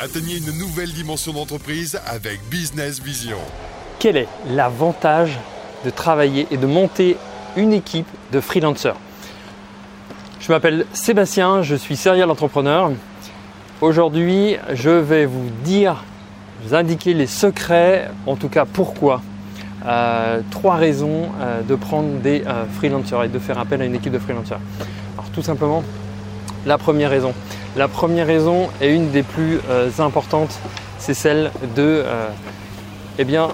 Atteignez une nouvelle dimension d'entreprise avec Business Vision. Quel est l'avantage de travailler et de monter une équipe de freelancers? Je m'appelle Sébastien, je suis serial entrepreneur. Aujourd'hui, je vais vous dire, vous indiquer les secrets, en tout cas pourquoi. Euh, trois raisons euh, de prendre des euh, freelancers et de faire appel à une équipe de freelancers. Alors tout simplement, la première raison. La première raison est une des plus importantes, c'est celle de eh bien,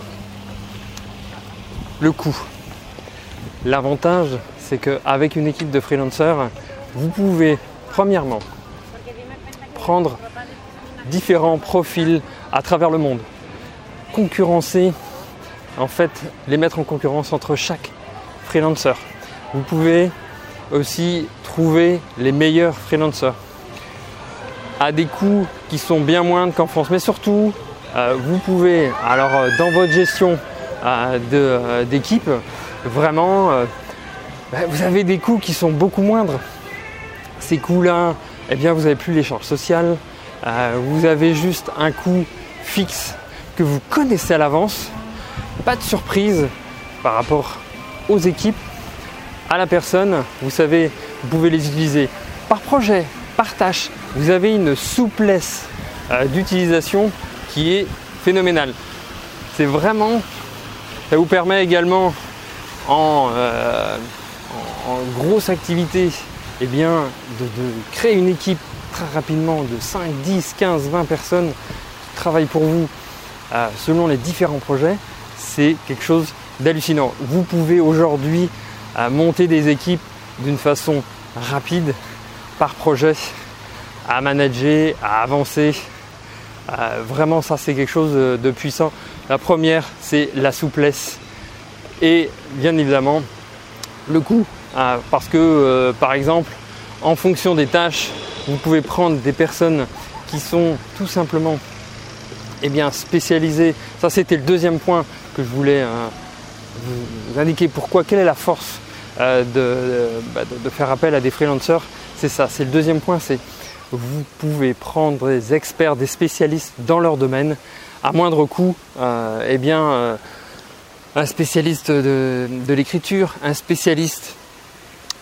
le coût. L'avantage, c'est qu'avec une équipe de freelancers, vous pouvez premièrement prendre différents profils à travers le monde, concurrencer, en fait, les mettre en concurrence entre chaque freelancer. Vous pouvez aussi trouver les meilleurs freelancers à des coûts qui sont bien moindres qu'en France, mais surtout, euh, vous pouvez, alors euh, dans votre gestion euh, d'équipe, vraiment, bah, vous avez des coûts qui sont beaucoup moindres. Ces coûts-là, eh bien, vous n'avez plus les charges vous avez juste un coût fixe que vous connaissez à l'avance, pas de surprise par rapport aux équipes, à la personne. Vous savez, vous pouvez les utiliser par projet, par tâche. Vous avez une souplesse euh, d'utilisation qui est phénoménale. C'est vraiment, ça vous permet également en, euh, grosse activité eh bien, de, créer une équipe très rapidement de 5, 10, 15, 20 personnes qui travaillent pour vous euh, selon les différents projets, c'est quelque chose d'hallucinant. Vous pouvez aujourd'hui monter des équipes d'une façon rapide par projet, à manager, à avancer. Euh, vraiment, ça c'est quelque chose de puissant. La première, c'est la souplesse et bien évidemment le coût. parce que par exemple, en fonction des tâches, vous pouvez prendre des personnes qui sont tout simplement eh bien, spécialisées. Ça, c'était le deuxième point que je voulais euh, vous indiquer. Pourquoi? Quelle est la force euh, bah, de, faire appel à des freelancers? C'est ça. C'est le deuxième point. C'est vous pouvez prendre des experts, des spécialistes dans leur domaine à moindre coût. Euh, eh bien, un spécialiste de l'écriture, un spécialiste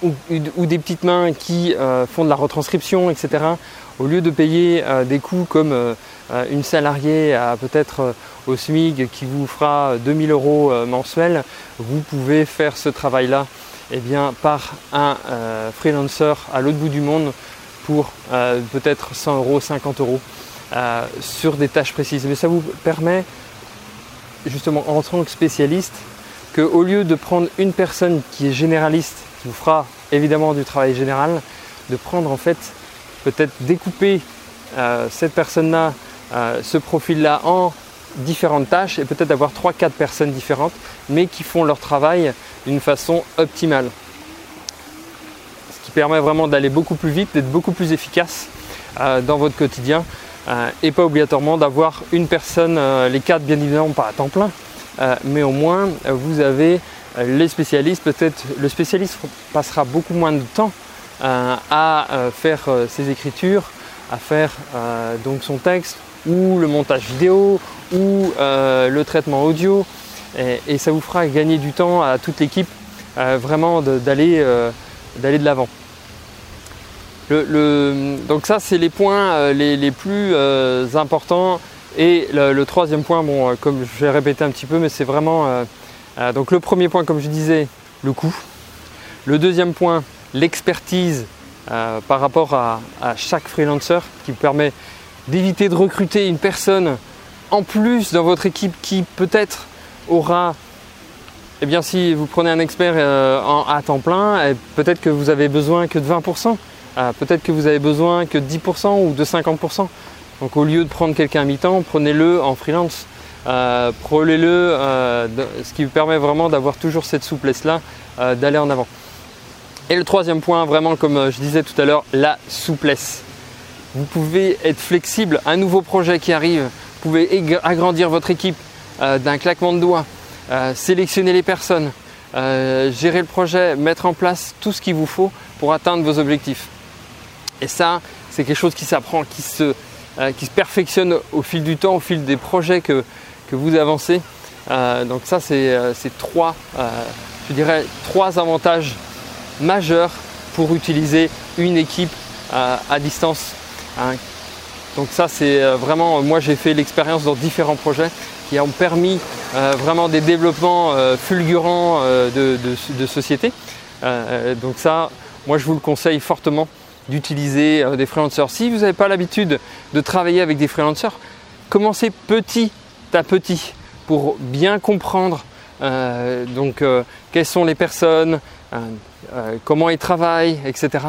ou, des petites mains qui euh, font de la retranscription, etc. Au lieu de payer euh, des coûts comme euh, une salariée à peut-être au SMIG qui vous fera 2000 euros mensuels, vous pouvez faire ce travail-là eh bien, par un freelancer à l'autre bout du monde pour peut-être 100 euros, 50 euros sur des tâches précises. Mais ça vous permet justement en tant que spécialiste qu'au lieu de prendre une personne qui est généraliste vous fera évidemment du travail général, de prendre en fait, peut-être découper euh, cette personne-là, euh, ce profil-là en différentes tâches et peut-être avoir 3-4 personnes différentes, mais qui font leur travail d'une façon optimale. Qui permet vraiment d'aller beaucoup plus vite, d'être beaucoup plus efficace euh, dans votre quotidien et pas obligatoirement d'avoir une personne, les quatre bien évidemment pas à temps plein, mais au moins vous avez euh, les spécialistes, peut-être le spécialiste passera beaucoup moins de temps euh, à euh, faire ses écritures, à faire donc son texte ou le montage vidéo ou le traitement audio. Et, ça vous fera gagner du temps à toute l'équipe vraiment d'aller de l'avant. donc ça c'est les points les, plus importants et le, troisième point, bon comme je vais répéter un petit peu mais c'est vraiment euh, donc le premier point, comme je disais, le coût. Le deuxième point, l'expertise euh, par rapport à, chaque freelancer qui permet d'éviter de recruter une personne en plus dans votre équipe qui peut-être aura, eh bien si vous prenez un expert euh, à temps plein, peut-être que vous avez besoin que de 20%, peut-être que vous avez besoin que de 10% ou de 50%. Donc au lieu de prendre quelqu'un à mi-temps, prenez-le en freelance. Euh, Prenez-le, euh, ce qui vous permet vraiment d'avoir toujours cette souplesse-là, d'aller en avant. Et le troisième point, vraiment comme je disais tout à l'heure, la souplesse. Vous pouvez être flexible, un nouveau projet qui arrive, vous pouvez agrandir votre équipe d'un claquement de doigts, sélectionner les personnes, gérer le projet, mettre en place tout ce qu'il vous faut pour atteindre vos objectifs. Et ça, c'est quelque chose qui s'apprend, qui se, se perfectionne au fil du temps, au fil des projets que, vous avancez. donc ça, c'est trois, je dirais, trois avantages majeurs pour utiliser une équipe à distance. Hein. Donc ça, c'est vraiment, moi j'ai fait l'expérience dans différents projets qui ont permis vraiment des développements fulgurants de, de, sociétés. donc ça, moi je vous le conseille fortement d'utiliser euh, des freelancers. Si vous n'avez pas l'habitude de travailler avec des freelancers, commencez petit à petit pour bien comprendre euh, donc, euh, quelles sont les personnes, comment ils travaillent, etc.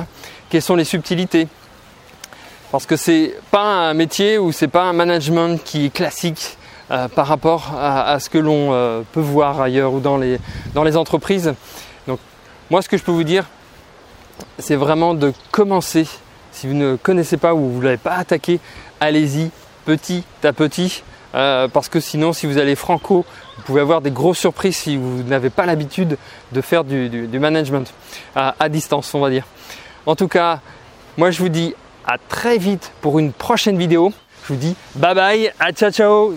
Quelles sont les subtilités. Parce que c'est pas un métier ou c'est pas un management qui est classique par rapport à, ce que l'on peut voir ailleurs ou dans les, dans les entreprises. Donc moi ce que je peux vous dire, c'est vraiment de commencer. Si vous ne connaissez pas ou vous ne l'avez pas attaqué, allez-y petit à petit. Euh, parce que sinon, si vous allez franco, vous pouvez avoir des grosses surprises si vous n'avez pas l'habitude de faire du, management à, à, distance, on va dire. En tout cas, moi je vous dis à très vite pour une prochaine vidéo. Je vous dis bye bye, à ciao ciao